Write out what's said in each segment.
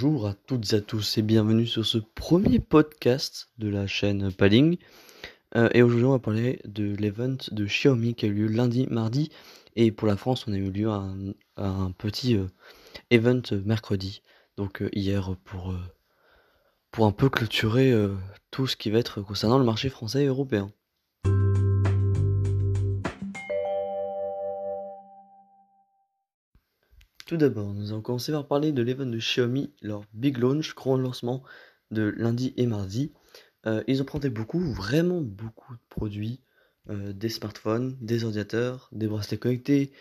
Bonjour à toutes et à tous et bienvenue sur ce premier podcast de la chaîne Paling. Euh, et aujourd'hui on va parler de l'event de Xiaomi qui a eu lieu lundi, mardi. Et pour la France on a eu lieu un, petit euh, event mercredi. Donc euh, hier pour, pour un peu clôturer tout ce qui va être concernant le marché français et européen. Tout d'abord, nous allons commencer par parler de l'event de Xiaomi, leur big launch, grand lancement de lundi et mardi. Euh, ils ont présenté beaucoup, vraiment beaucoup de produits, euh, des smartphones, des ordinateurs, des bracelets connectés,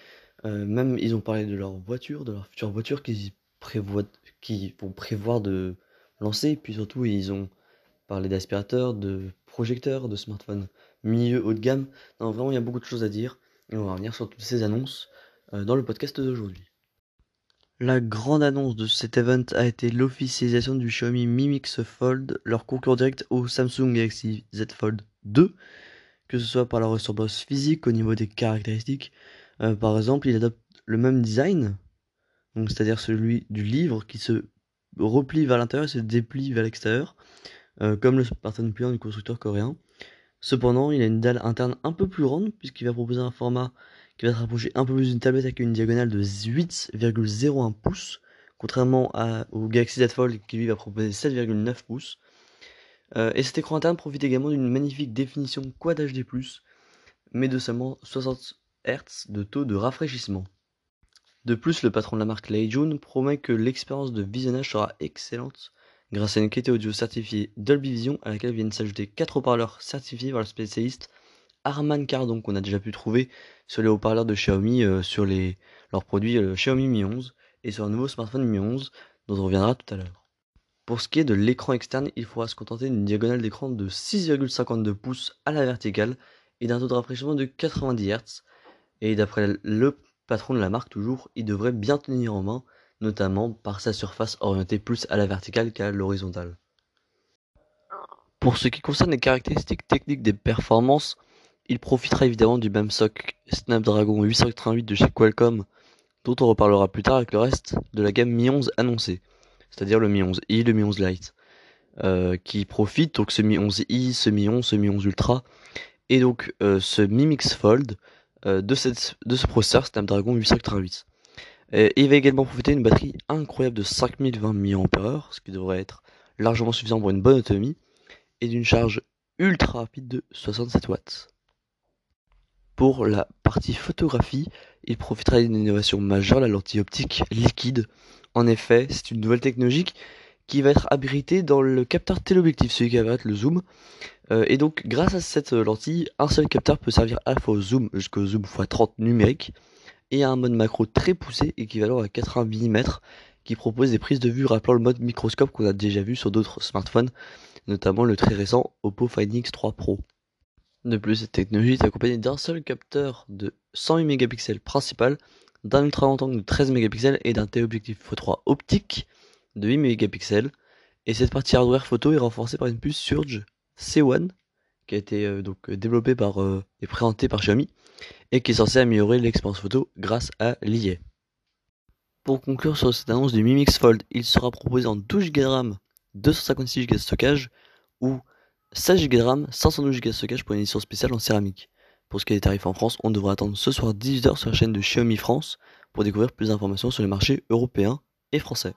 euh, même ils ont parlé de leur voiture, de leur future voiture qu'ils qui vont prévoir de lancer, puis surtout ils ont parlé d'aspirateurs, de projecteurs, de smartphones milieu haut de gamme. Non, vraiment il y a beaucoup de choses à dire, et on va revenir sur toutes ces annonces dans le podcast d'aujourd'hui. La grande annonce de cet event a été l'officialisation du Xiaomi Mi Mix Fold, leur concurrent direct au Samsung Galaxy Z Fold 2, que ce soit par la ressemblance physique au niveau des caractéristiques. Euh, par exemple, il adopte le même design, c'est-à-dire celui du livre qui se replie vers l'intérieur et se déplie vers l'extérieur, euh, comme le smartphone pliant du constructeur coréen. Cependant, il a une dalle interne un peu plus grande puisqu'il va proposer un format qui va se rapprocher un peu plus d'une tablette avec une diagonale de 8,01 pouces, contrairement au Galaxy Z Fold qui lui va proposer 7,9 pouces. Euh, et cet écran interne profite également d'une magnifique définition Quad HD+, mais de seulement 60 Hz de taux de rafraîchissement. De plus, le patron de la marque Lei Jun promet que l'expérience de visionnage sera excellente grâce à une qualité audio certifiée Dolby Vision à laquelle viennent s'ajouter 4 haut-parleurs certifiés par le spécialiste Harman Kardon qu'on a déjà pu trouver sur les haut-parleurs de Xiaomi, euh, sur les, leurs produits euh, Xiaomi Mi 11 et sur un nouveau smartphone Mi 11 dont on reviendra tout à l'heure. Pour ce qui est de l'écran externe, il faudra se contenter d'une diagonale d'écran de 6,52 pouces à la verticale et d'un taux de rafraîchissement de 90 Hz. Et d'après le patron de la marque toujours, il devrait bien tenir en main, notamment par sa surface orientée plus à la verticale qu'à l'horizontale. Pour ce qui concerne les caractéristiques techniques des performances, il profitera évidemment du même SoC Snapdragon 888 de chez Qualcomm, dont on reparlera plus tard avec le reste de la gamme Mi 11 annoncée, c'est-à-dire le Mi 11i, le Mi 11 Lite, euh, qui profite donc ce Mi 11i, ce Mi 11, ce Mi 11 Ultra, et donc euh, ce Mi Mix Fold euh, de, ce processeur Snapdragon 888. Et il va également profiter d'une batterie incroyable de 5020 mAh, ce qui devrait être largement suffisant pour une bonne autonomie, et d'une charge ultra rapide de 67 watts. Pour la partie photographie, il profitera d'une innovation majeure, la lentille optique liquide. En effet, c'est une nouvelle technologie qui va être abritée dans le capteur téléobjectif, celui qui va être le zoom. Euh, et donc, grâce à cette lentille, un seul capteur peut servir à la fois au zoom jusqu'au zoom x30 numérique et à un mode macro très poussé équivalent à 80 mm qui propose des prises de vue rappelant le mode microscope qu'on a déjà vu sur d'autres smartphones, notamment le très récent Oppo Find X3 Pro. De plus, cette technologie est accompagnée d'un seul capteur de 108 mégapixels principal, d'un ultra grand angle de 13 mégapixels et d'un téléobjectif x3 optique de 8 mégapixels. Et cette partie hardware photo est renforcée par une puce Surge C1 qui a été euh, donc développée par euh, et présentée par Xiaomi et qui est censée améliorer l'expérience photo grâce à l'IA. Pour conclure sur cette annonce du Mi Mix Fold, il sera proposé en 12 Go de RAM, 256 Go de stockage ou 16 Go de RAM, 512 Go de stockage pour une édition spéciale en céramique. Pour ce qui est des tarifs en France, on devrait attendre ce soir 18h sur la chaîne de Xiaomi France pour découvrir plus d'informations sur les marchés européens et français.